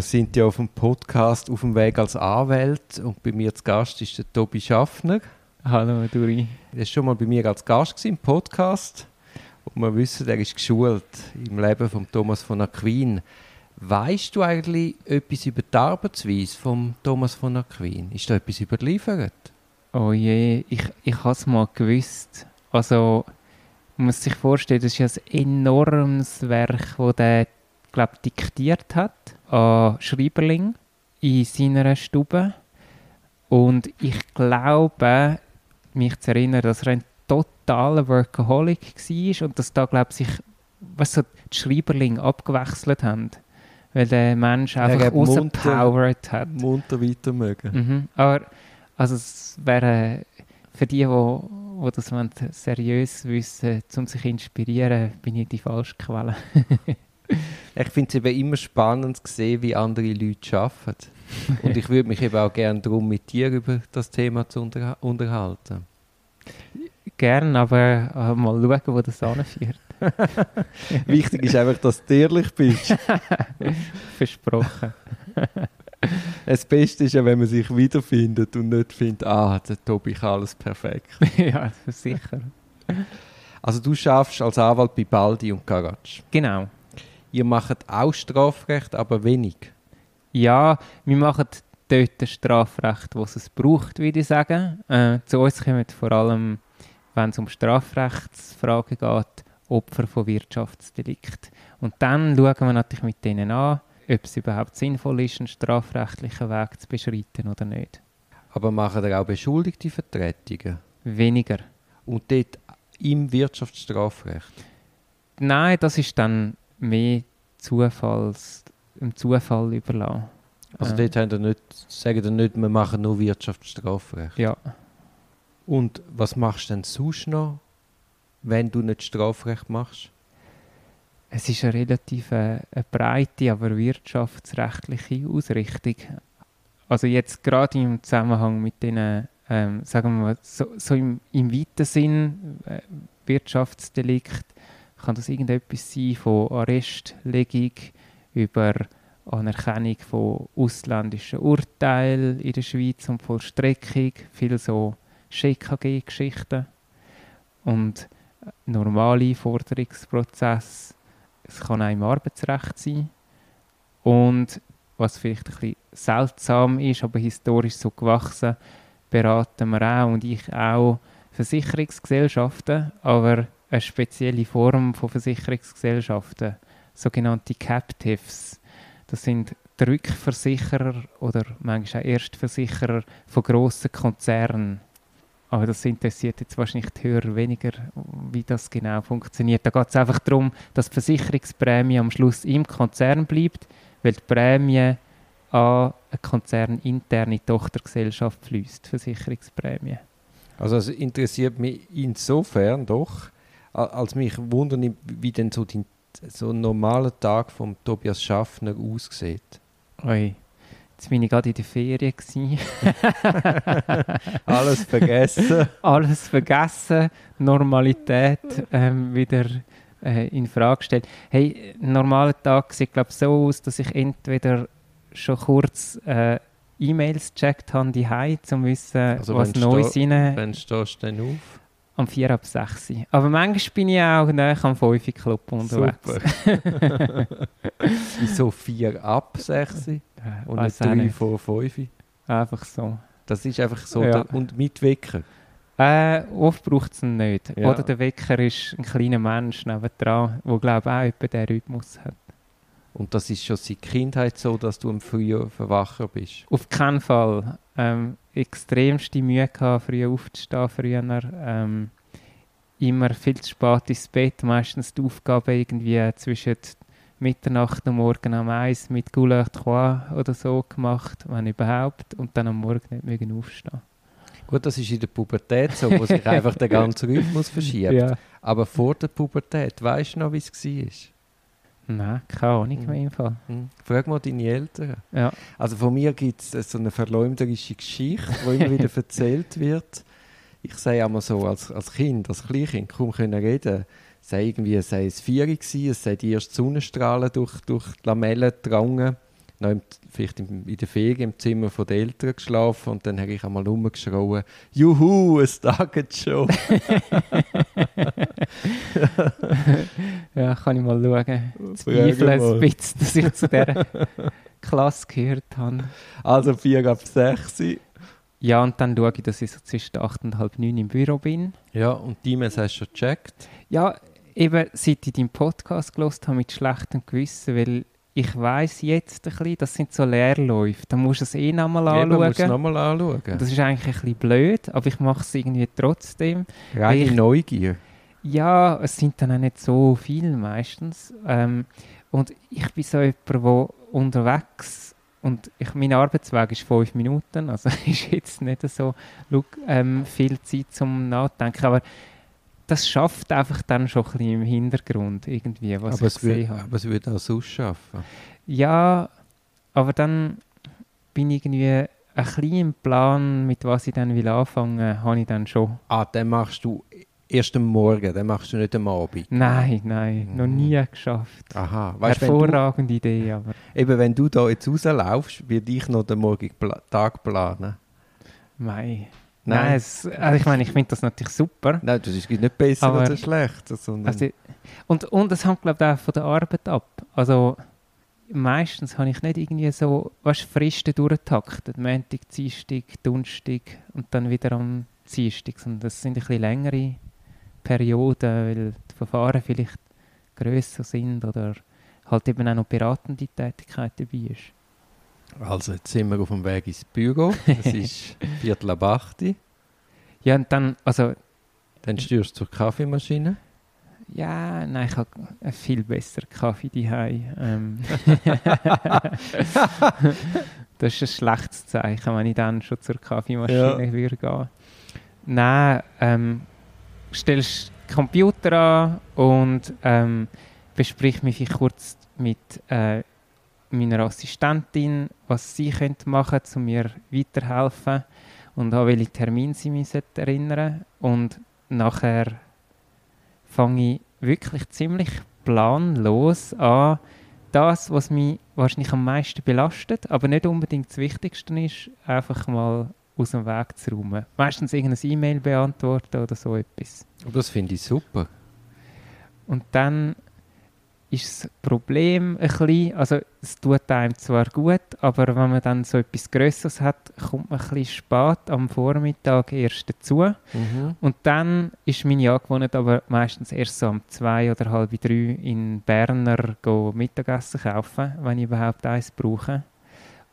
Wir sind ja auf dem Podcast auf dem Weg als Anwalt und bei mir zu Gast ist der Tobi Schaffner. Hallo Duri. Er war schon mal bei mir als Gast im Podcast und wir wissen, er ist geschult im Leben von Thomas von Aquin. Weißt du eigentlich etwas über die Arbeitsweise von Thomas von Aquin? Ist da etwas überliefert? Oh je, ich, ich habe es mal gewusst. Also, man muss sich vorstellen, das ist ein enormes Werk, das der, glaube diktiert hat an Schreiberling in seiner Stube. Und ich glaube, mich zu erinnern, dass er ein totaler Workaholic war und dass da, glaube ich, was so die Schreiberling abgewechselt haben. Weil der Mensch einfach ja, rausgepowert hat. Munter weiter mögen. Mhm. Aber also es wäre für die, die, die das seriös wissen, um sich zu inspirieren, bin ich die falsche Quelle. ich finde es eben immer spannend zu sehen, wie andere Leute arbeiten. Und ich würde mich eben auch gerne darum mit dir über das Thema zu unter unterhalten. Gerne, aber äh, mal schauen, wo das anführt. Wichtig ist einfach, dass du ehrlich bist. Versprochen. Das Beste ist ja, wenn man sich wiederfindet und nicht findet, ah, der Tobi kann alles perfekt. ja, sicher. Also du schaffst als Anwalt bei Baldi und Karatsch. Genau. Ihr macht auch Strafrecht, aber wenig. Ja, wir machen dort das Strafrecht, was es braucht, würde ich sagen. Äh, zu uns kommen vor allem, wenn es um Strafrechtsfragen geht, Opfer von Wirtschaftsdelikt. Und dann schauen wir natürlich mit denen an, ob es überhaupt sinnvoll ist, einen strafrechtlichen Weg zu beschreiten oder nicht. Aber machen ihr auch beschuldigte Vertretungen? Weniger. Und dort im Wirtschaftsstrafrecht? Nein, das ist dann mehr Zufalls, im Zufall überlassen. Also dort haben ihr nicht, sagen ihr nicht, wir machen nur Wirtschaftsstrafrecht? Ja. Und was machst du denn sonst noch, wenn du nicht Strafrecht machst? Es ist eine relativ äh, eine breite, aber wirtschaftsrechtliche Ausrichtung. Also jetzt gerade im Zusammenhang mit den, ähm, sagen wir mal, so, so im, im weiten Sinn äh, Wirtschaftsdelikt, kann das irgendetwas sein von Arrestlegung über Anerkennung von ausländischen Urteilen in der Schweiz und Vollstreckung, viel so SchKG-Geschichten und normale Forderungsprozesse es kann auch im Arbeitsrecht sein. Und was vielleicht ein bisschen seltsam ist, aber historisch so gewachsen, beraten wir auch und ich auch Versicherungsgesellschaften, aber eine spezielle Form von Versicherungsgesellschaften, sogenannte Captives. Das sind Rückversicherer oder manchmal auch Erstversicherer von grossen Konzernen. Aber das interessiert jetzt wahrscheinlich die Hörer weniger, wie das genau funktioniert. Da geht es einfach darum, dass die Versicherungsprämie am Schluss im Konzern bleibt, weil die Prämie an eine konzerninterne Tochtergesellschaft fließt, Versicherungsprämie. Also es interessiert mich insofern doch, als mich wundert, wie denn so, die, so ein normaler Tag von Tobias Schaffner aussieht. Oi. Jetzt bin ich gerade in der Ferien. Alles vergessen. Alles vergessen. Normalität ähm, wieder äh, in Frage gestellt. Hey, ein normaler Tag sieht glaube so aus, dass ich entweder schon kurz äh, E-Mails gecheckt habe, die um zu wissen, also was Neues rein... Wann stehst du denn auf? Am 4 ab 6. Aber manchmal bin ich auch nach am 5 Club unterwegs. Super. Wieso 4 ab 6? Und Weiss nicht 3 vor 5. Einfach so. Das ist einfach so. Ja. Der, und mit Wecker? Äh, oft braucht es ihn nicht. Ja. Oder der Wecker ist ein kleiner Mensch nebendran, der glaube ich auch etwa den Rhythmus hat. Und das ist schon seit Kindheit so, dass du im Frühjahr verwacher bist? Auf keinen Fall. Ähm, extremste Mühe gehabt, früh aufzustehen früher. Ähm, immer viel zu spät ins Bett. Meistens die Aufgabe irgendwie zwischen Mitternacht und Morgen am Eis mit Goulash Trois oder so gemacht, wenn überhaupt, und dann am Morgen nicht mögen aufstehen. Gut, das ist in der Pubertät so, wo sich einfach der ganze Rhythmus verschiebt. Ja. Aber vor der Pubertät, weißt du noch, wie es war? Nein, keine Ahnung mehr im Fall. Hm. Frag mal deine Eltern. Ja. Also von mir gibt es so eine verleumderische Geschichte, die immer wieder erzählt wird. Ich sage einmal so, als, als Kind, als Kleinkind, kaum können reden sei irgendwie sei es vier gewesen, es sei die ersten Sonnenstrahlen durch, durch die Lamellen gedrungen. Noch im, vielleicht im, in der Ferien im Zimmer von den Eltern geschlafen und dann habe ich einmal rumgeschrien, «Juhu, es taget schon!» Ja, kann ich mal schauen. Zweifle ein bisschen, dass ich zu dieser Klasse gehört habe. Also 4 ab 6. Ja, und dann schaue ich, dass ich so zwischen 8 und halb 9 im Büro bin. Ja, und die E-Mails hast du schon gecheckt? Ja, eben seit ich deinen Podcast gelost habe mit schlechtem Gewissen, weil ich weiß jetzt ein bisschen, das sind so Leerläufe. Da musst du es eh nochmal anschauen. Du nochmal anschauen. Das ist eigentlich ein bisschen blöd, aber ich mache es irgendwie trotzdem. Reine ich- Neugier. Ja, es sind dann auch nicht so viele meistens. Ähm, und ich bin so jemand, der unterwegs und ich, mein Arbeitsweg ist fünf Minuten, also ist jetzt nicht so ähm, viel Zeit zum Nachdenken, aber das schafft einfach dann schon ein bisschen im Hintergrund irgendwie, was aber, ich es würde, gesehen habe. aber es würde auch sonst schaffen. Ja, aber dann bin ich irgendwie ein im Plan, mit was ich dann will anfangen, habe ich dann schon. Ah, dann machst du erst am Morgen, dann machst du nicht am Abend. Nein, nein, noch Mhm. nie geschafft. Aha, weißt, wenn du, Hervorragende Idee, aber eben wenn du da jetzt rauslaufst, würde ich noch den morgigen Tag planen. mei. Nein. Nein, es, also ich meine, ich finde das natürlich super. Nein, das ist nicht besser Aber- oder schlechter, sondern... Also, und, und hängt, glaube ich, auch von der Arbeit ab. Also meistens habe ich nicht irgendwie so, weißt, Fristen durchgetaktet. Montag, Dienstag, Donnerstag und dann wieder am Dienstag. Und das sind ein bisschen längere Perioden, weil die Verfahren vielleicht grösser sind oder halt eben auch noch beratende Tätigkeit dabei ist. Also, jetzt sind wir auf dem Weg ins Büro. Es ist Viertel ab 8 Uhr. Ja, und dann, also Dann stürzt du zur Kaffeemaschine. Ja, nein, ich habe einen viel besseren Kaffee daheim. Ähm. das ist ein schlechtes Zeichen, wenn ich dann schon zur Kaffeemaschine Ja. würde gehen. Nein, ähm, stellst den Computer an und ähm, besprich mich kurz mit äh, meiner Assistentin, was sie könnte machen könnte, um mir weiterhelfen und an welche Termine sie mich erinnern Und nachher fange ich wirklich ziemlich planlos an, das, was mich wahrscheinlich am meisten belastet, aber nicht unbedingt das Wichtigste ist, einfach mal aus dem Weg zu räumen. Meistens irgendeine E-Mail beantworten oder so etwas. Das finde ich super. Und dann ist das Problem ein bisschen, also es tut einem zwar gut, aber wenn man dann so etwas Größeres hat, kommt man ein bisschen spät am Vormittag erst dazu. Mhm. Und dann ist meine Angewohnheit aber meistens erst so um zwei oder halb drei in Berner Mittagessen kaufen, wenn ich überhaupt eins brauche.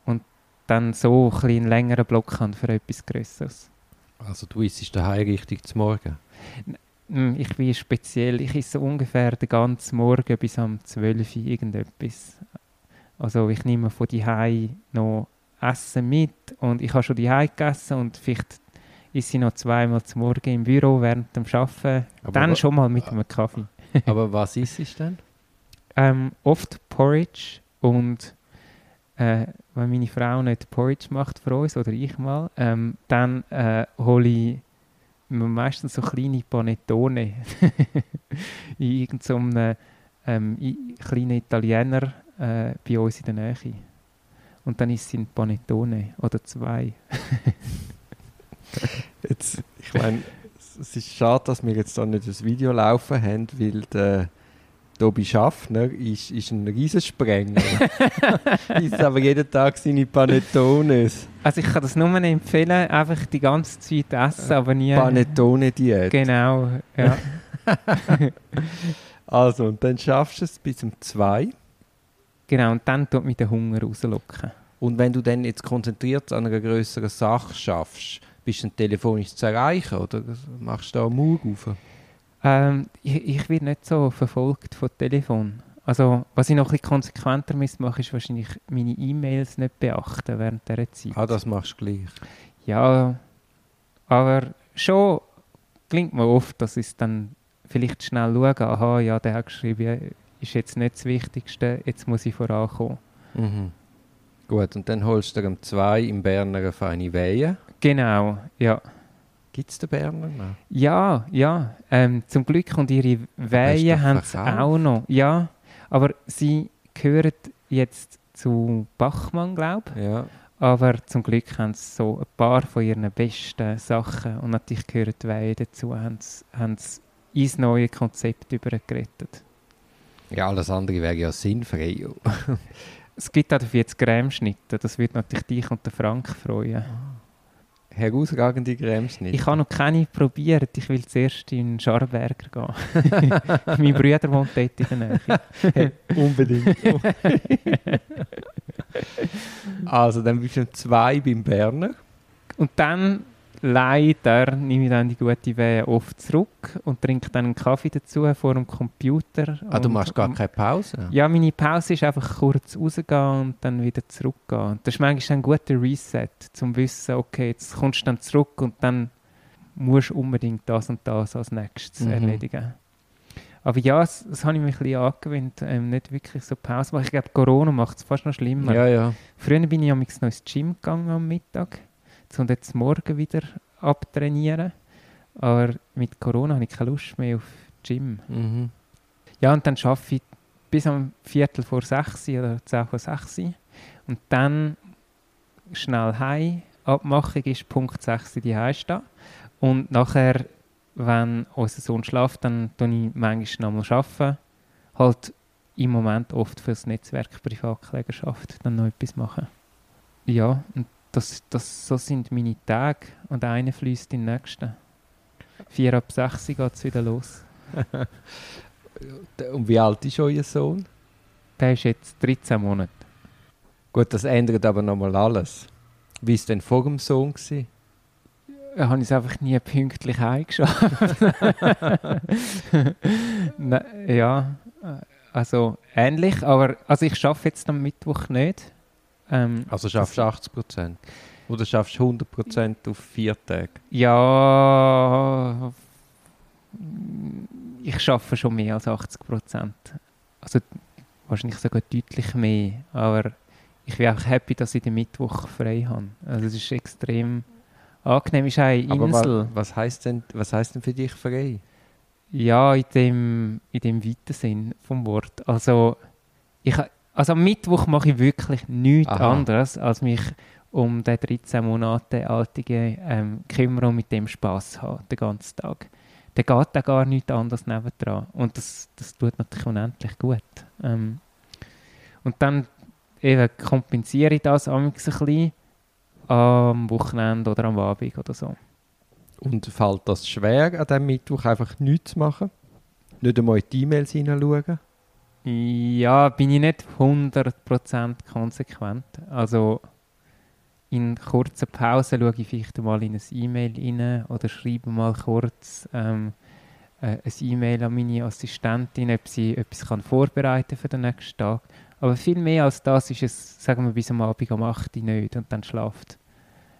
Und dann so ein bisschen einen längeren Block habe für etwas Größeres. Also du isst daheim richtig zum Morgen. Hm, Ich bin speziell, ich esse ungefähr den ganzen Morgen bis um 12 Uhr irgendetwas. Also ich nehme von die noch Essen mit und ich habe schon die gegessen und vielleicht esse ich noch zweimal zum Morgen im Büro während dem Arbeiten. Aber Dann schon mal mit einem Kaffee. Aber was isst es denn? Ähm, oft Porridge und äh, wenn meine Frau nicht Porridge macht für uns oder ich mal, ähm, dann äh, hole ich meistens so kleine Panettone in irgendeinem ähm, kleinen Italiener äh, bei uns in der Nähe. Und dann ist es ein Panettone oder zwei. Jetzt, ich meine, es ist schade, dass wir jetzt da nicht das Video laufen haben, weil der Tobi Schaffner ist, ist ein Riesensprenger. isst aber jeden Tag seine Panettones. Also ich kann das nur empfehlen, einfach die ganze Zeit essen, aber nie... Panettone-Diät. Genau, ja. Also, und dann schaffst du es bis um zwei. genau, und dann tut mich der Hunger rauslocken. Und wenn du dann jetzt konzentriert an einer größeren Sache schaffst, bist du dann telefonisch zu erreichen oder machst du da einen Mauer auf? Ähm, ich, ich werde nicht so verfolgt von Telefon. Also, was ich noch ein bisschen konsequenter muss machen, ist wahrscheinlich meine E-Mails nicht beachten während dieser Zeit. Ah, das machst du gleich. Ja, aber schon klingt mir oft, dass ich es dann vielleicht schnell schaue, aha, ja, der hat geschrieben, ist jetzt nicht das Wichtigste, jetzt muss ich vorankommen. Mhm. Gut, und dann holst du um zwei im Berner eine feine Weihe. Genau, ja. Gibt es den Berner noch? Ja, ja. Ähm, zum Glück und ihre Weihen haben sie verkauft. auch noch. Ja, aber sie gehören jetzt zu Bachmann, glaube ich. Ja. Aber zum Glück haben sie so ein paar von ihren besten Sachen, und natürlich gehören die Weihe dazu, haben sie, haben sie ins neue Konzept übergerettet. ja, alles andere wäre ja sinnfrei. Es gibt auch dafür jetzt Cremeschnitte, das würde natürlich dich und den Frank freuen. Herausragende Cremeschnitte. Ich habe noch keine probiert, ich will zuerst in Scharberger gehen. mein Bruder wohnt dort in der Nähe. Unbedingt. also, dann bist du um zwei beim Berner. Und dann leider nehme ich dann die gute Wehe oft zurück und trinke dann einen Kaffee dazu vor dem Computer. Ah, du machst gar keine Pause? Ja, meine Pause ist einfach kurz rausgehen und dann wieder zurückgehen. Das ist manchmal ein guter Reset, zum wissen, okay, jetzt kommst du dann zurück und dann musst du unbedingt das und das als nächstes Mhm. erledigen. Aber ja, das, das habe ich mir ein bisschen angewöhnt, ähm, nicht wirklich so Pause machen. Ich glaube, Corona macht es fast noch schlimmer. Ja, ja. Früher bin ich amigs noch ins Gym gegangen am Mittag, um jetzt morgen wieder abtrainieren. Aber mit Corona habe ich keine Lust mehr auf Gym. Mhm. Ja, und dann arbeite ich bis am Viertel vor sechs oder zehn vor sechs. Und dann schnell heim. Abmachung ist Punkt 6 die stehen. Und nachher, wenn unser Sohn schläft, dann tue ich manchmal noch mal arbeiten. Halt im Moment oft fürs Netzwerk Privatklägerschaft dann noch etwas machen. Ja, und das, das, so sind meine Tage. Und einer fließt in den nächsten. Vier ab sechs geht es wieder los. Und wie alt ist euer Sohn? Der ist jetzt 13 Monate. Gut, das ändert aber nochmal alles. Wie war es denn vor dem Sohn? Gewesen? Da habe ich es einfach nie pünktlich eingeschafft. Ja, also ähnlich, aber also ich schaffe jetzt am Mittwoch nicht. Ähm, Also schaffst du 80 Prozent? Oder schaffst du 100 Prozent auf vier Tage? ja, ich schaffe schon mehr als 80 Prozent. Also wahrscheinlich sogar deutlich mehr, aber ich bin auch happy, dass ich den Mittwoch frei habe. Also es ist extrem angenehm. Es ist eine Aber Insel. wa was heißt denn, was heißt denn für dich frei? Ja, in dem, in dem weiten Sinn vom Wort. Also, ich, also am Mittwoch mache ich wirklich nichts Aha. anderes, als mich um den 13 Monate altigen ähm, kümmern und mit dem Spass haben, den ganzen Tag. Da geht da gar nichts anderes nebendran. Und das, das tut natürlich unendlich gut. Ähm, und dann eben kompensiere ich das ein bisschen am Wochenende oder am Abend oder so. Und fällt das schwer, an diesem Mittwoch einfach nichts zu machen? Nicht einmal in die E-Mails hineinschauen? Ja, bin ich nicht 100% konsequent. Also in kurzen Pausen schaue ich vielleicht mal in ein E-Mail rein oder schreibe mal kurz ähm, äh, ein E-Mail an meine Assistentin, ob sie etwas kann vorbereiten für den nächsten Tag. Aber viel mehr als das ist es, sagen wir, bis am Abend um 8 Uhr nicht und dann schlaft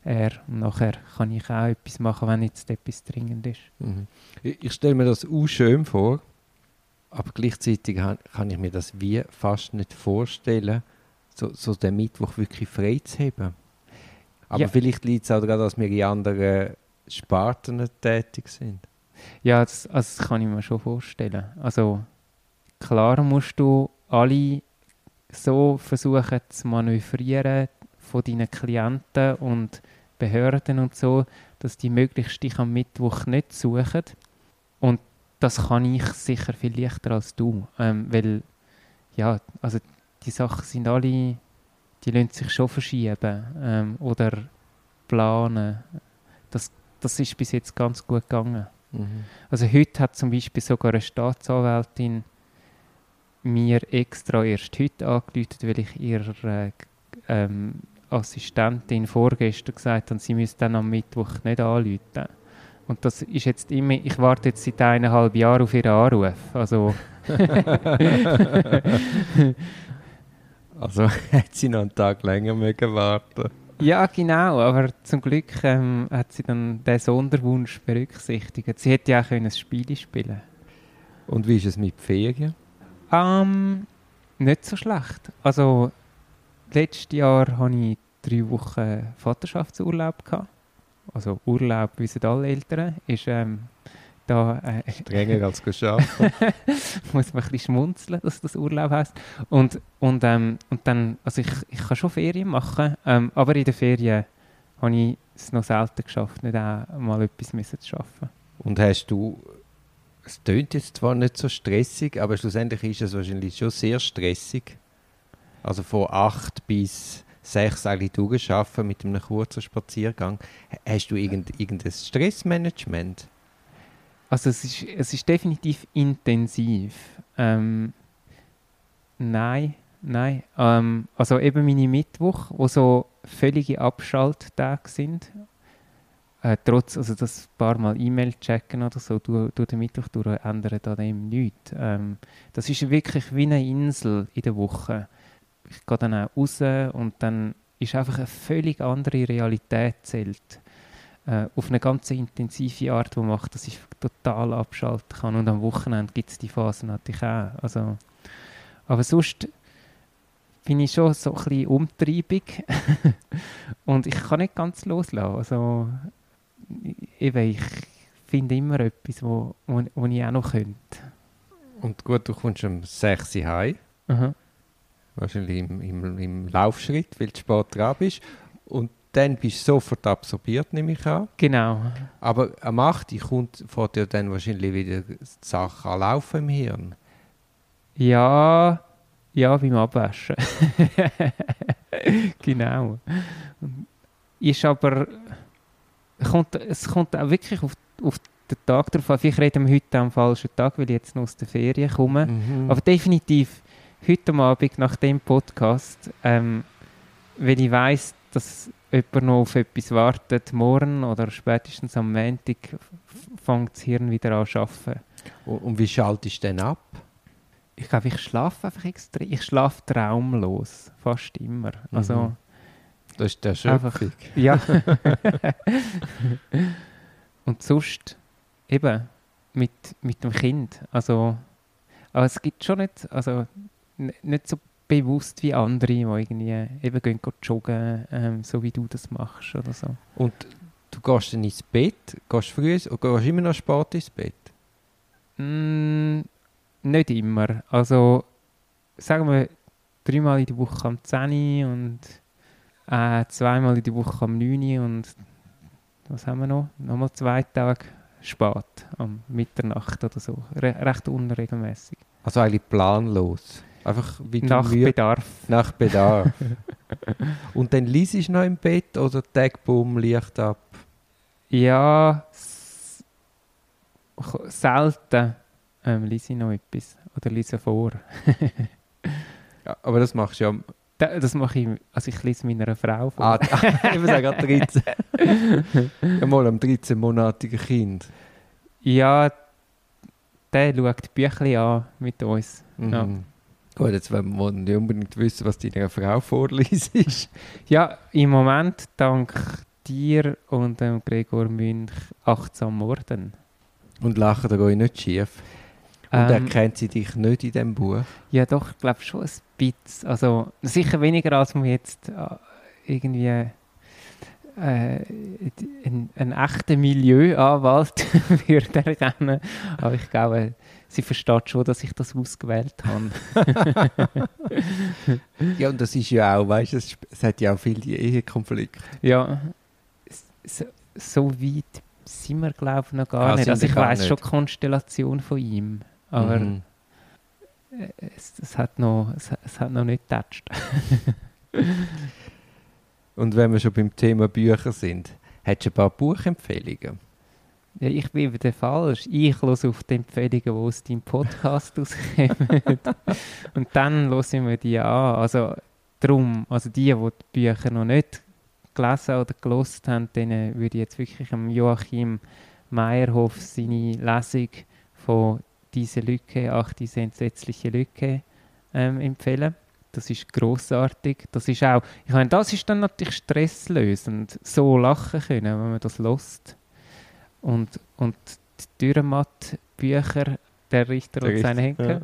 er. Und nachher kann ich auch etwas machen, wenn jetzt etwas dringend ist. Mhm. Ich, ich stelle mir das auch schön vor, aber gleichzeitig kann ich mir das wie fast nicht vorstellen, so, so den Mittwoch wirklich frei zu haben. Aber Ja. vielleicht liegt es auch daran, dass wir in anderen Sparten tätig sind. Ja, das, also das kann ich mir schon vorstellen. Also klar musst du alle so versuchen zu manövrieren von deinen Klienten und Behörden und so, dass die möglichst dich am Mittwoch nicht suchen. Das kann ich sicher viel leichter als du, ähm, weil ja, also die Sachen sind alle, die lassen sich schon verschieben ähm, oder planen. Das, das ist bis jetzt ganz gut gegangen. Mhm. Also heute hat zum Beispiel sogar eine Staatsanwältin mir extra erst heute angerufen, weil ich ihrer äh, ähm, Assistentin vorgestern gesagt habe, sie müsste dann am Mittwoch nicht anrufen. Und das ist jetzt immer, ich warte jetzt seit eineinhalb Jahren auf ihren Anruf. Also Also hätte sie noch einen Tag länger mögen warten ja, genau, aber zum Glück ähm, hat sie dann den Sonderwunsch berücksichtigt. Sie hätte ja auch ein Spiel spielen Und wie ist es mit Ferien? Ähm, nicht so schlecht. Also, letztes Jahr hatte ich drei Wochen Vaterschaftsurlaub. Gehabt. Also, Urlaub wissen alle Eltern. Ist ähm, da äh, Strenger als arbeiten. muss man ein bisschen schmunzeln, dass das Urlaub heisst. Und, und, ähm, und dann, also ich, ich kann schon Ferien machen, ähm, aber in den Ferien habe ich es noch selten geschafft, nicht auch mal etwas müssen zu schaffen. Und hast du, es tönt jetzt zwar nicht so stressig, aber schlussendlich ist es wahrscheinlich schon sehr stressig. Also von 8 bis 6 eigentlich durchschaffen mit einem kurzen Spaziergang. Hast du irgend, irgendein Stressmanagement? Also es ist, es ist definitiv intensiv. Ähm, nein, nein. Ähm, also eben meine Mittwoch, wo so völlige Abschalttage sind. Äh, trotz, also das paar Mal E-Mail checken oder so, durch, durch den Mittwoch durch ändert an dem nichts. Ähm, das ist wirklich wie eine Insel in der Woche. Ich gehe dann auch raus und dann ist einfach eine völlig andere Realität zählt äh, auf eine ganz intensive Art, die macht, dass ich total abschalten kann. Und am Wochenende gibt es die Phasen natürlich auch. Also, aber sonst bin ich schon so ein bisschen umtriebig und ich kann nicht ganz loslassen. Also, eben, ich finde immer etwas, wo, wo, wo ich auch noch könnte. Und gut, du kommst um 6 Uhr heim. Wahrscheinlich im, im, im Laufschritt, weil du spät dran bist. Und dann bist du sofort absorbiert, nehme ich an. Genau. Aber am 8. Uhr kommt vor dir dann wahrscheinlich wieder die Sache an Laufen im Hirn. Ja, ja, beim Abwaschen. genau. Ist aber, kommt, es kommt auch wirklich auf, auf den Tag drauf an. Vielleicht reden wir heute am falschen Tag, weil ich jetzt noch aus der Ferien komme. Mhm. Aber definitiv heute Abend nach dem Podcast, ähm, weil ich weiss, dass jemand noch auf etwas wartet, morgen oder spätestens am Montag fängt das Hirn wieder an zu arbeiten. und, wie schaltest du denn ab? Ich glaube, ich schlafe einfach extrem. Ich schlafe traumlos, fast immer. Also, Mhm. Das ist der Einfach- Schöpfung. ja. Und sonst eben mit, mit dem Kind. Also, aber es gibt schon nicht, also nicht so bewusst wie andere, die irgendwie eben gehen, joggen, ähm, so wie du das machst oder so. Und du gehst dann ins Bett, gehst früh oder gehst immer noch spät ins Bett? Mm, nicht immer. Also, sagen wir, dreimal in der Woche am 10 Uhr und äh, zweimal in der Woche am 9 Uhr und was haben wir noch? Nochmal zwei Tage spät, am Mitternacht oder so. Re recht unregelmäßig. Also eigentlich planlos. Einfach wie Nach müde- Bedarf. nach Bedarf. Und dann liest du noch im Bett oder Tagboom, Licht ab? Ja, selten ähm, lese ich noch etwas oder lese vor. Ja, aber das machst du ja... Da- Das mache ich, also ich lese meiner Frau vor. Ah, ich muss sagen, 13. ja, mal am 13-monatigen Kind. Ja, der schaut Büchlein an mit uns. Mhm. Ja. Gut, jetzt wollen wir nicht unbedingt wissen, was deiner Frau vorliest. Ja, im Moment dank dir und dem Gregor Münch achtsam Morden. Und lachen da nicht schief. Und Ähm, erkennt sie dich nicht in diesem Buch? Ja, doch, ich glaube schon ein bisschen. Also sicher weniger, als man jetzt äh, irgendwie äh, einen, einen echten Milieuanwalt würde erkennen. Aber ich glaube, sie versteht schon, dass ich das ausgewählt habe. Ja, und das ist ja auch, weißt du, es, es hat ja auch viele Ehekonflikte. Ja, so, so weit sind wir, glaube ich, noch gar Ah, nicht. Also ich weiß schon die Konstellation von ihm, aber Mhm. es, es, hat noch, es, es hat noch nicht getatscht. Und wenn wir schon beim Thema Bücher sind, hättest du ein paar Buchempfehlungen? Ja, ich bin wieder falsch. Ich höre auf die Empfehlungen, die aus deinem Podcast rauskommen. Und dann höre ich mir die an. Also drum, also die, die die Bücher noch nicht gelesen oder gelost haben, denen würde ich jetzt wirklich Joachim Meyerhoff seine Lesung von «Diese Lücke, ach, diese entsetzliche Lücke» ähm, empfehlen. Das ist großartig. Das ist auch, ich meine, das ist dann natürlich stresslösend, so lachen können, wenn man das lost. Und, und die Dürrematt-Bücher, der Richter und seine Henker,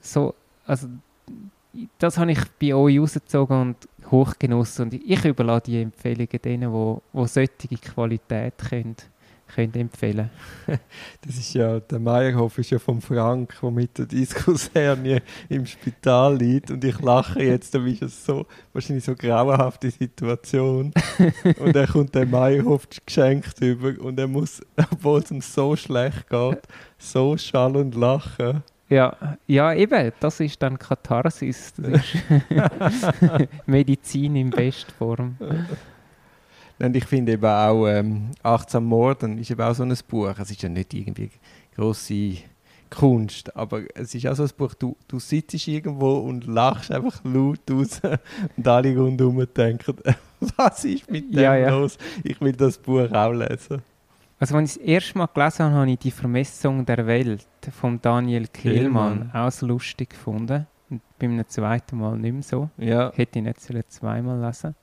so, also das habe ich bei euch rausgezogen und hochgenossen und ich überlasse die Empfehlungen denen, wo, wo solche Qualität können könnt empfehlen Das ist ja, der Meyerhof ist ja vom Frank, der mit der Diskushernie im Spital liegt und ich lache jetzt, da ist es so, wahrscheinlich so grauenhafte Situation und er kommt der Meyerhof geschenkt über und er muss, obwohl es ihm so schlecht geht, so schallend lachen. Ja, ja, eben, das ist dann Katharsis. Das ist Medizin in Bestform. Und ich finde eben auch ähm, «Achtsam Morden» ist eben auch so ein Buch. Es ist ja nicht irgendwie grosse Kunst, aber es ist auch so ein Buch, du, du sitzt irgendwo und lachst einfach laut raus und alle rundherum denken, was ist mit dem Ja, ja. los? Ich will das Buch auch lesen. Also, als ich das erste Mal gelesen habe, habe ich die Vermessung der Welt von Daniel Kehlmann auch lustig gefunden. Und beim zweiten Mal nicht mehr so. Ja. Hätte ich nicht zweimal lesen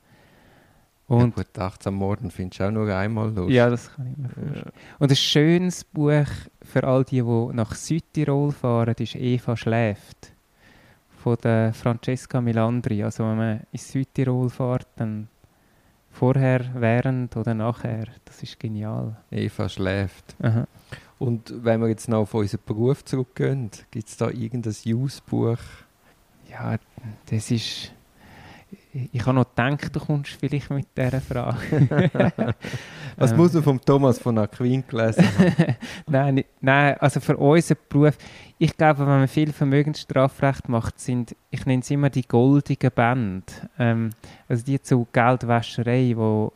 Und ja, gut, «Achtsam Morden» findest du auch nur einmal lustig. ja, das kann ich mir vorstellen. Und ein schönes Buch für all die, die nach Südtirol fahren, ist «Eva schläft» von der Francesca Milandri. Also wenn man in Südtirol fährt, dann vorher, während oder nachher. Das ist genial. Eva schläft. Aha. Und wenn wir jetzt noch auf unseren Beruf zurückgehen, gibt es da irgendein Use-Buch? Ja, das ist... Ich habe noch gedacht, du kommst vielleicht mit dieser Frage. Was Ähm. muss man vom Thomas von Aquin gelesen haben? nein, nein, also für unseren Beruf, ich glaube, wenn man viel Vermögensstrafrecht macht, sind, ich nenne es immer die goldigen Bände. Ähm, also die zu Geldwäscherei, wo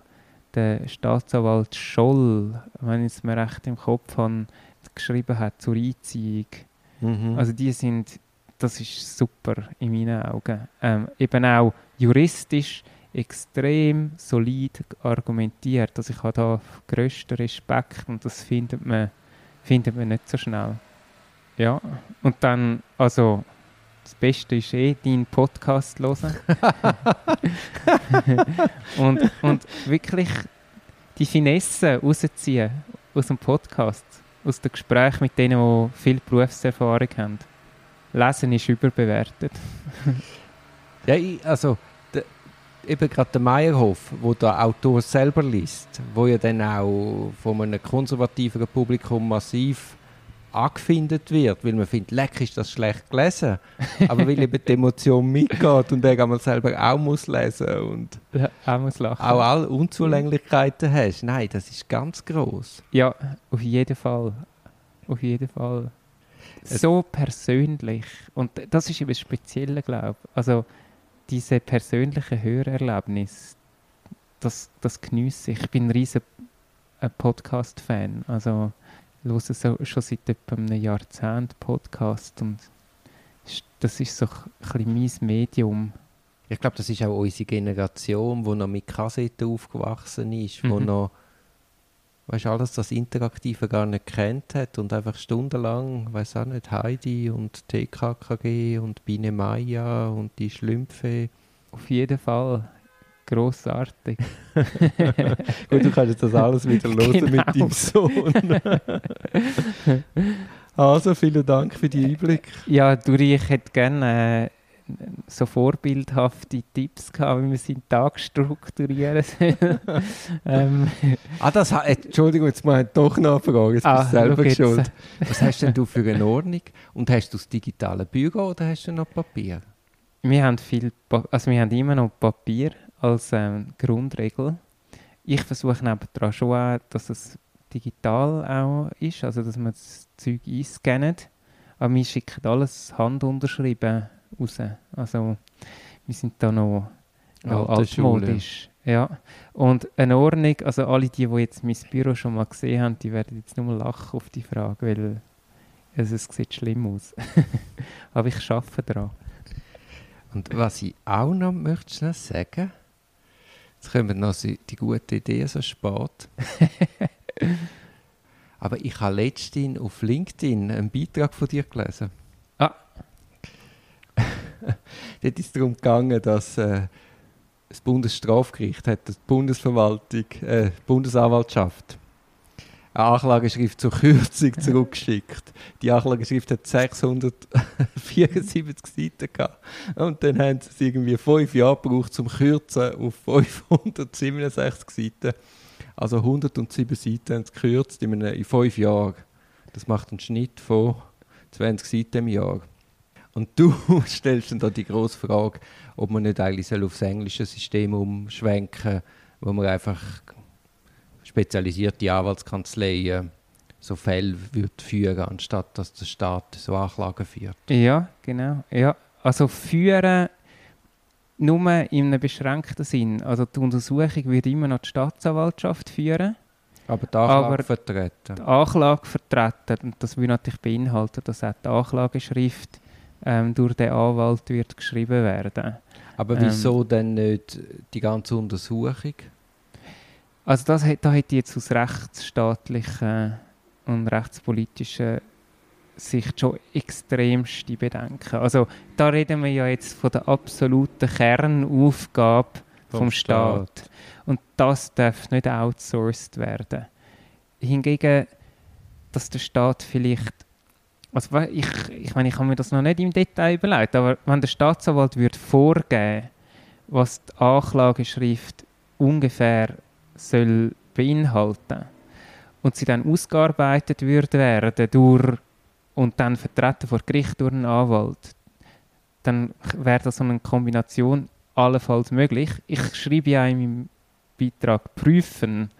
der Staatsanwalt Scholl, wenn ich es mir recht im Kopf habe, geschrieben hat zur Einziehung. Mhm. Also die sind, das ist super in meinen Augen. Ähm, eben auch juristisch extrem solid argumentiert. Also ich habe da grössten Respekt und das findet man, findet man nicht so schnell. Ja, und dann, also das Beste ist eh, deinen Podcast hören. und, und wirklich die Finesse rausziehen aus dem Podcast, aus dem Gespräch mit denen, die viel Berufserfahrung haben. Lesen ist überbewertet. Ja, ich, also de, eben gerade der Meyerhof, wo der Autor selber liest, wo ja dann auch von einem konservativen Publikum massiv angefindet wird, weil man findet, leck ist das schlecht gelesen, aber weil eben die Emotion mitgeht und er einmal selber auch muss lesen und Ja, auch muss lachen. auch alle Unzulänglichkeiten hast. Nein, das ist ganz groß. Ja, auf jeden Fall. Auf jeden Fall. So persönlich. Und das ist eben das Spezielle, glaube ich. Also, diese persönlichen Hörerlebnisse, das, das geniesse ich. Ich bin ein riesen äh, Podcast-Fan. Also, ich höre so, schon seit etwa einem Jahrzehnt Podcast. Und das ist so ein bisschen mein Medium. Ich glaube, das ist auch unsere Generation, die noch mit Kassetten aufgewachsen ist, wo Mhm. noch weißt, alles das Interaktive gar nicht kennt hat und einfach stundenlang, weiß auch nicht, Heidi und TKKG und Biene Maya und die Schlümpfe. Auf jeden Fall. Grossartig. Gut, du kannst jetzt das alles wieder hören Genau. mit deinem Sohn. also, vielen Dank für die Einblick. Ja, Duri, ich hätte gerne äh, so vorbildhafte Tipps gehabt, wie man seinen Tag strukturieren soll. ähm, Ah, das, ha- Entschuldigung, jetzt muss ich doch nachfragen, jetzt Ah, bist du selber schau jetzt. schuld. Was hast denn du für eine Ordnung? Und hast du das digitale Büro oder hast du noch Papier? wir, haben viel pa also wir haben immer noch Papier als ähm, Grundregel. Ich versuche nebendran schon auch, dass es digital auch ist, also dass man das Zeug einscannt. Aber wir schicken alles handunterschrieben raus. Also wir sind da noch, noch altmodisch. Ja. Und eine Ordnung, also alle die, die jetzt mein Büro schon mal gesehen haben, die werden jetzt nur lachen auf die Frage, weil also es sieht schlimm aus. Aber ich arbeite daran. Und was ich auch noch möchte schnell sagen, jetzt kommen noch die gute Idee so spät. Aber ich habe letztens auf LinkedIn einen Beitrag von dir gelesen. Dort ist es darum gegangen, dass äh, das Bundesstrafgericht hat die Bundesverwaltung, äh, die Bundesanwaltschaft eine Anklageschrift zur Kürzung zurückgeschickt. Die Anklageschrift hat 674 Seiten gehabt. Und dann haben sie es irgendwie fünf Jahre gebraucht zum Kürzen auf 567 Seiten. Also 107 Seiten haben sie gekürzt in, einem, in fünf Jahren. Das macht einen Schnitt von 20 Seiten im Jahr. Und du stellst dann da die grosse Frage, ob man nicht eigentlich aufs englische System umschwenken soll, wo man einfach spezialisierte Anwaltskanzleien so Fälle würde führen, anstatt dass der Staat so Anklagen führt. Ja, genau. Ja. Also führen nur in einem beschränkten Sinn. Also die Untersuchung wird immer noch die Staatsanwaltschaft führen. Aber die Anklage aber vertreten. Die Anklage vertreten. Und das würde natürlich beinhalten, dass auch die Anklageschrift ähm, durch den Anwalt wird geschrieben werden. Aber wieso ähm, denn nicht die ganze Untersuchung? Also das, da hätte ich jetzt aus rechtsstaatlichen und rechtspolitischen Sicht schon extremste Bedenken. Also da reden wir ja jetzt von der absoluten Kernaufgabe vom, vom Staat. Staat. Und das darf nicht outsourced werden. Hingegen, dass der Staat vielleicht also ich, ich meine, ich habe mir das noch nicht im Detail überlegt, aber wenn der Staatsanwalt würde vorgeben, was die Anklageschrift ungefähr soll beinhalten und sie dann ausgearbeitet würde werden durch und dann vertreten vor Gericht durch einen Anwalt, dann wäre das so eine Kombination allenfalls möglich. Ich schreibe ja in meinem Beitrag prüfen,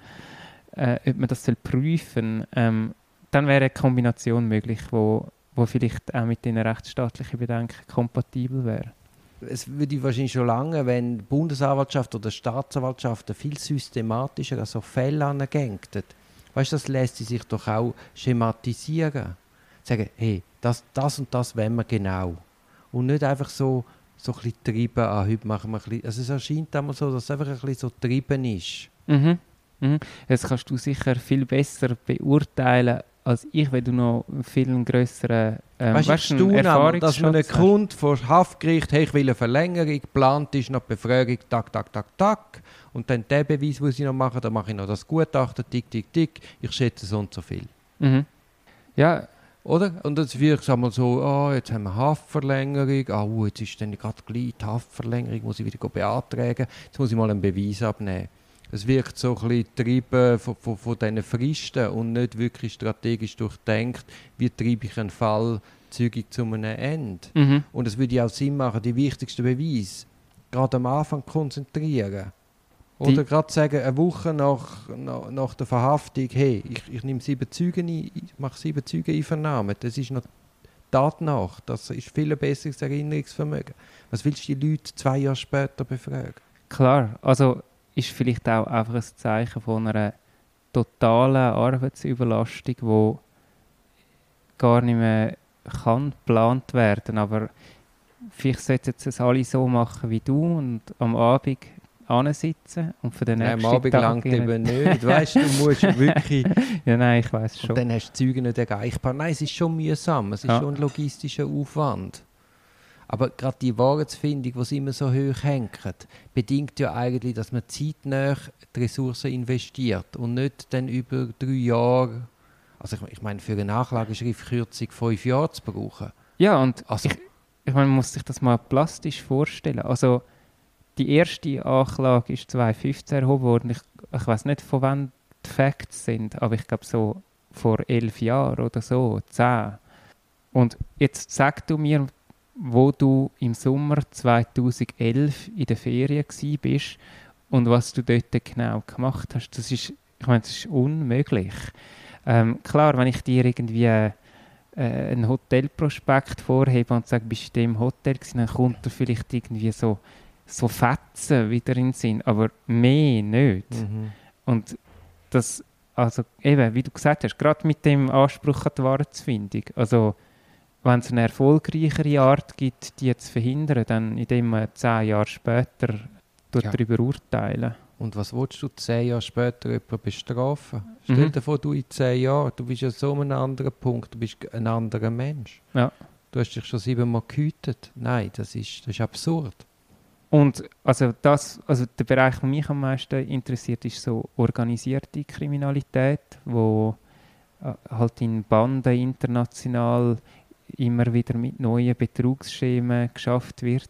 äh, ob man das soll prüfen ähm, dann wäre eine Kombination möglich, wo, wo vielleicht auch mit den rechtsstaatlichen Bedenken kompatibel wäre. Es würde wahrscheinlich schon lange, wenn die Bundesanwaltschaft oder Staatsanwaltschaft viel systematischer an so Fälle angängt. Weißt du, das lässt sich doch auch schematisieren. Sagen, hey, das, das und das wollen wir genau. Und nicht einfach so, so ein bisschen treiben, ah, heute machen wir ein bisschen. Also es erscheint einmal so, dass es einfach ein bisschen so treiben ist. Mhm. Mhm. Das kannst du sicher viel besser beurteilen als ich, wenn du noch viel grösseren ähm, weißt, weißt, du, Erfahrungsschatz dass man einen Grund vor Haftgericht, hey, ich will eine Verlängerung, geplant ist noch die Befragung, tak, tak, tak, tak, und dann der Beweis, den ich noch mache, dann mache ich noch das Gutachten, tick, tick, tick, ich schätze so und so viel. Mhm. Ja. Oder? Und jetzt wird es einmal so, oh, jetzt haben wir Haftverlängerung, oh, jetzt ist dann gerade gleich die Haftverlängerung, muss ich wieder beantragen, jetzt muss ich mal einen Beweis abnehmen. Es wirkt so ein bisschen getrieben von, von, von diesen Fristen und nicht wirklich strategisch durchdenkt, wie treibe ich einen Fall zügig zu einem Ende. Mhm. Und es würde ja auch Sinn machen, die wichtigsten Beweise gerade am Anfang konzentrieren. Oder gerade sagen, eine Woche nach, nach, nach, der Verhaftung, hey, ich, ich nehme sieben Züge ein, ich mache sieben Züge einvernahmen. Das ist noch Tat nach. Das ist viel besseres Erinnerungsvermögen. Was willst du die Leute zwei Jahre später befragen? Klar, also ist vielleicht auch einfach ein Zeichen von einer totalen Arbeitsüberlastung, die gar nicht mehr kann geplant werden. Aber vielleicht sollten sie es alle so machen wie du und am Abend ansitzen und für den nächsten nein, am Abend Tag langt eben nicht. Weißt du, du musst wirklich... ja, nein, ich weiß schon. Und dann hast du die Züge nicht erreichbar. Nein, es ist schon mühsam. Es ist ja. schon ein logistischer Aufwand. Aber gerade die Wahrheitsfindung, die immer so hoch hängt, bedingt ja eigentlich, dass man zeitnah die Ressourcen investiert und nicht dann über drei Jahre, also ich, ich meine, für eine Nachlageschrift Kürzung fünf Jahre zu brauchen. Ja, und also, ich, ich meine, man muss sich das mal plastisch vorstellen. Also die erste Anklage ist 2015 erhoben worden. Ich, ich weiß nicht, von wann die Facts sind, aber ich glaube so vor elf Jahren oder so, zehn. Und jetzt sag du mir, wo du im Sommer 2011 in der Ferien bist und was du dort genau gemacht hast. Das ist, ich meine, das ist unmöglich. Ähm, klar, wenn ich dir irgendwie äh, einen Hotelprospekt vorhebe und sage, bist du in dem Hotel gewesen, dann kommt da vielleicht irgendwie so, so Fetzen wieder in den Sinn, aber mehr nicht. Mhm. Und das, also eben, wie du gesagt hast, gerade mit dem Anspruch an die Wahrheitsfindung, also wenn es eine erfolgreichere Art gibt, die zu verhindern, dann indem man zehn Jahre später ja. darüber urteilen. Und was willst du zehn Jahre später jemanden bestrafen? Stell mhm. dir vor, du in zehn Jahren, du bist ja so an einem anderen Punkt, du bist ein anderer Mensch. Ja. Du hast dich schon siebenmal gehütet. Nein, das ist, das ist absurd. Und also das, also der Bereich, der mich am meisten interessiert, ist so organisierte Kriminalität, wo äh, halt in Banden international immer wieder mit neuen Betrugsschemen geschafft wird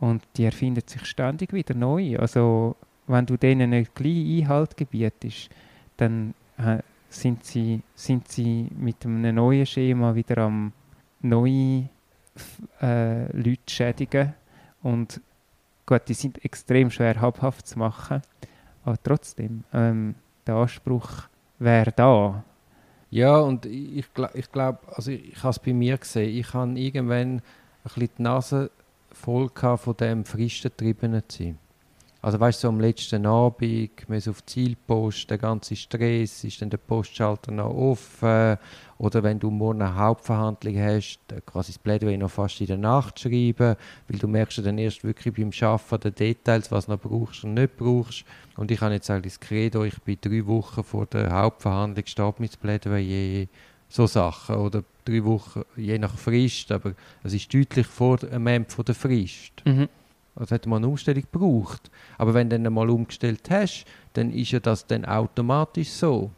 und die erfindet sich ständig wieder neu. Also wenn du denen nicht gleich Einhalt gebietest, dann äh, sind, sie, sind sie mit einem neuen Schema wieder am neue äh, Leute schädigen. Und gut, die sind extrem schwer habhaft zu machen, aber trotzdem, ähm, der Anspruch wäre da. Ja, und ich, ich glaube, also ich, ich habe es bei mir gesehen, ich habe irgendwann ein bisschen die Nase voll von dem frischgetriebenen zu sein. Also weißt du, so am letzten Abend, ist auf Zielpost, der ganze Stress, ist dann der Postschalter noch offen. Oder wenn du morgen eine Hauptverhandlung hast, quasi das Plädoyer noch fast in der Nacht schreiben, weil du merkst dann erst wirklich beim Schaffen der Details, was du noch brauchst und nicht brauchst. Und ich habe jetzt eigentlich das Credo, ich bin drei Wochen vor der Hauptverhandlung, steht mit Plädoyer, so Sachen. Oder drei Wochen, je nach Frist, aber es ist deutlich vor dem Ende der Frist. Mhm. Also hat man eine Umstellung gebraucht. Aber wenn du dann einmal umgestellt hast, dann ist ja das dann automatisch so.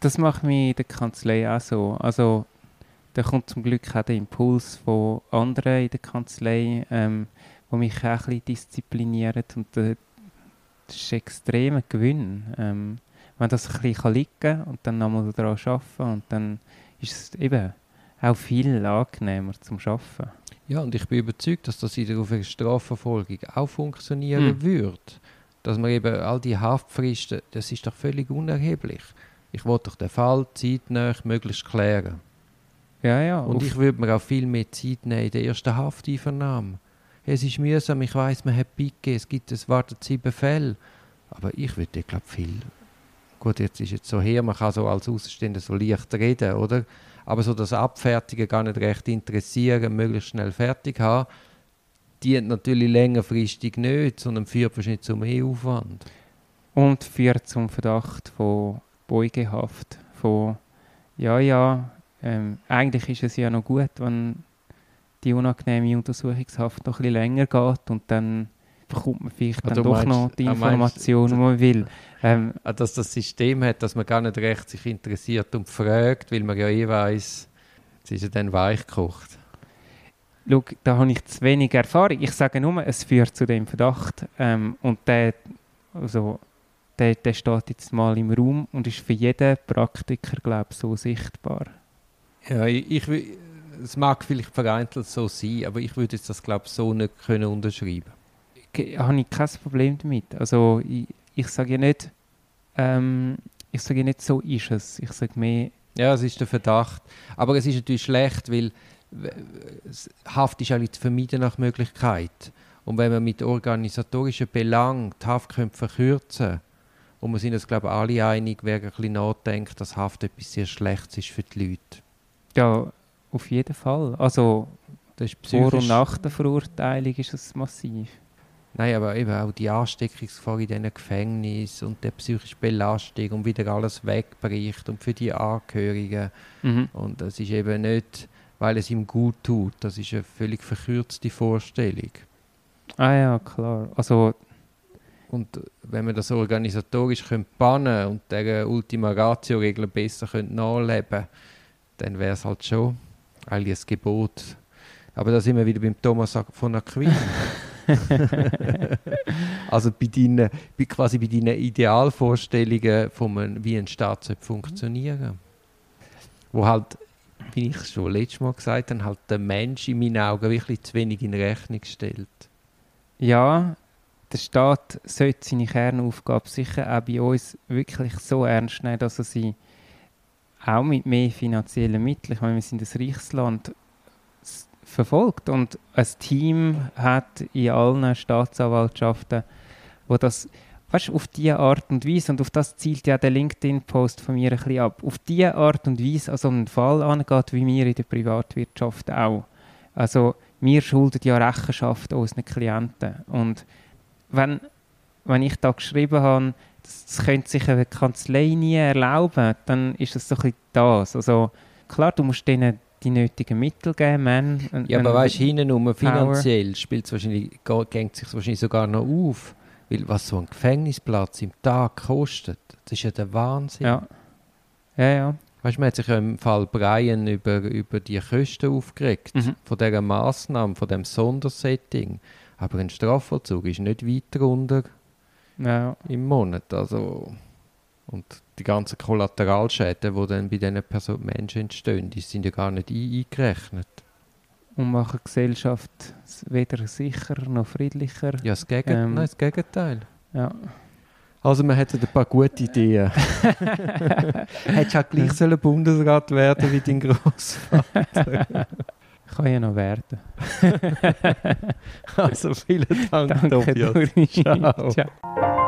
Das macht mich in der Kanzlei auch so. Also da kommt zum Glück auch der Impuls von anderen in der Kanzlei, ähm, die mich auch ein bisschen disziplinieren. Und äh, das ist ein extremer Gewinn. Ähm, wenn das ein bisschen liegen kann und dann nochmal daran arbeiten und dann ist es eben auch viel angenehmer zum Arbeiten. Ja, und ich bin überzeugt, dass das in der Strafverfolgung auch funktionieren mhm. wird. Dass man eben all die Haftfristen, das ist doch völlig unerheblich. Ich wollte doch den Fall zeitnah möglichst klären. Ja, ja. Und ich würde mir auch viel mehr Zeit nehmen in der ersten Hafteinvernahme. Es ist mühsam, ich weiß, man hat Picke, es gibt, es warten sieben Fälle. Aber ich würde, glaube viel. Gut, jetzt ist es so her, man kann so als Außenstehender so leicht reden, oder? Aber so das Abfertigen gar nicht recht interessieren, möglichst schnell fertig haben, dient natürlich längerfristig nicht, sondern führt wahrscheinlich zu mehr Aufwand. Und führt zum Verdacht von Beugehaft, von ja, ja, ähm, eigentlich ist es ja noch gut, wenn die unangenehme Untersuchungshaft noch ein bisschen länger geht und dann bekommt man vielleicht dann doch meinst, noch die ah, Information, die man will. Ähm, ah, dass das System hat, dass man gar nicht recht sich interessiert und fragt, weil man ja eh weiß, es ist ja dann weich gekocht. Schau, da habe ich zu wenig Erfahrung. Ich sage nur, es führt zu dem Verdacht. Ähm, und der, also, der, der steht jetzt mal im Raum und ist für jeden Praktiker, glaube ich, so sichtbar. Ja, ich, ich, es mag vielleicht vereinzelt so sein, aber ich würde jetzt das, glaube ich, so nicht können unterschreiben habe ich kein Problem damit. Also ich, ich sage ja nicht, ähm, ich sage ja nicht, so ist es. Ich sage mehr... Ja, es ist der Verdacht. Aber es ist natürlich schlecht, weil Haft ist eigentlich zu vermeiden nach Möglichkeit. Und wenn man mit organisatorischen Belangen die Haft könnte verkürzen und wir sind uns, glaube ich, alle einig, wer ein bisschen nachdenkt, dass Haft etwas sehr Schlechtes ist für die Leute. Ja, auf jeden Fall. Also vor und nach der Verurteilung ist es massiv. Nein, aber eben auch die Ansteckungsgefahr in diesen Gefängnissen und die psychische Belastung und wieder alles wegbricht und für die Angehörigen. Mhm. Und das ist eben nicht, weil es ihm gut tut. Das ist eine völlig verkürzte Vorstellung. Ah ja, klar. Also und wenn man das organisatorisch bannen und der Ultima Ratio-Regeln besser nachleben dann wäre es halt schon eigentlich ein Gebot. Aber da sind wir wieder beim Thomas von Aquin. also bei deinen, bei, quasi bei deinen Idealvorstellungen, von wie ein Staat funktionieren Wo halt, wie ich schon letztes Mal gesagt habe, halt der Mensch in meinen Augen wirklich zu wenig in Rechnung stellt. Ja, der Staat sollte seine Kernaufgabe sicher auch bei uns wirklich so ernst nehmen, dass er sie auch mit mehr finanziellen Mitteln, ich meine, wir sind ein reiches Land, verfolgt und ein Team hat in allen Staatsanwaltschaften, wo das weißt, auf diese Art und Weise, und auf das zielt ja der LinkedIn-Post von mir ein bisschen ab, auf diese Art und Weise an einen Fall angeht, wie wir in der Privatwirtschaft auch. Also wir schulden ja Rechenschaft unseren Klienten. Und wenn, wenn ich da geschrieben habe, das, das könnte sich eine Kanzlei nie erlauben, dann ist es so ein bisschen das. Also klar, du musst denen die nötigen Mittel geben. Man, ja, aber weißt du, hinten um finanziell spielt es wahrscheinlich, geht sich wahrscheinlich sogar noch auf. Weil was so ein Gefängnisplatz im Tag kostet, das ist ja der Wahnsinn. Ja. Ja, ja. Weißt du, man hat sich ja im Fall Brian über, über die Kosten aufgeregt, mhm. von dieser Massnahme, von dem Sondersetting. Aber ein Strafvollzug ist nicht weit runter Ja, im Monat. Also, und die ganzen Kollateralschäden, die dann bei diesen Person Menschen entstehen, die sind ja gar nicht ein eingerechnet. und machen die Gesellschaft weder sicherer noch friedlicher. Ja, das, Gegen Ähm. Nein, das Gegenteil. Ja. Also man hätte ein paar gute Ideen. Hättest auch gleich sollen Bundesrat werden wie dein Grossvater. Kann ja noch werden. Also vielen Dank, Danke, Tobias. Ciao. Ciao.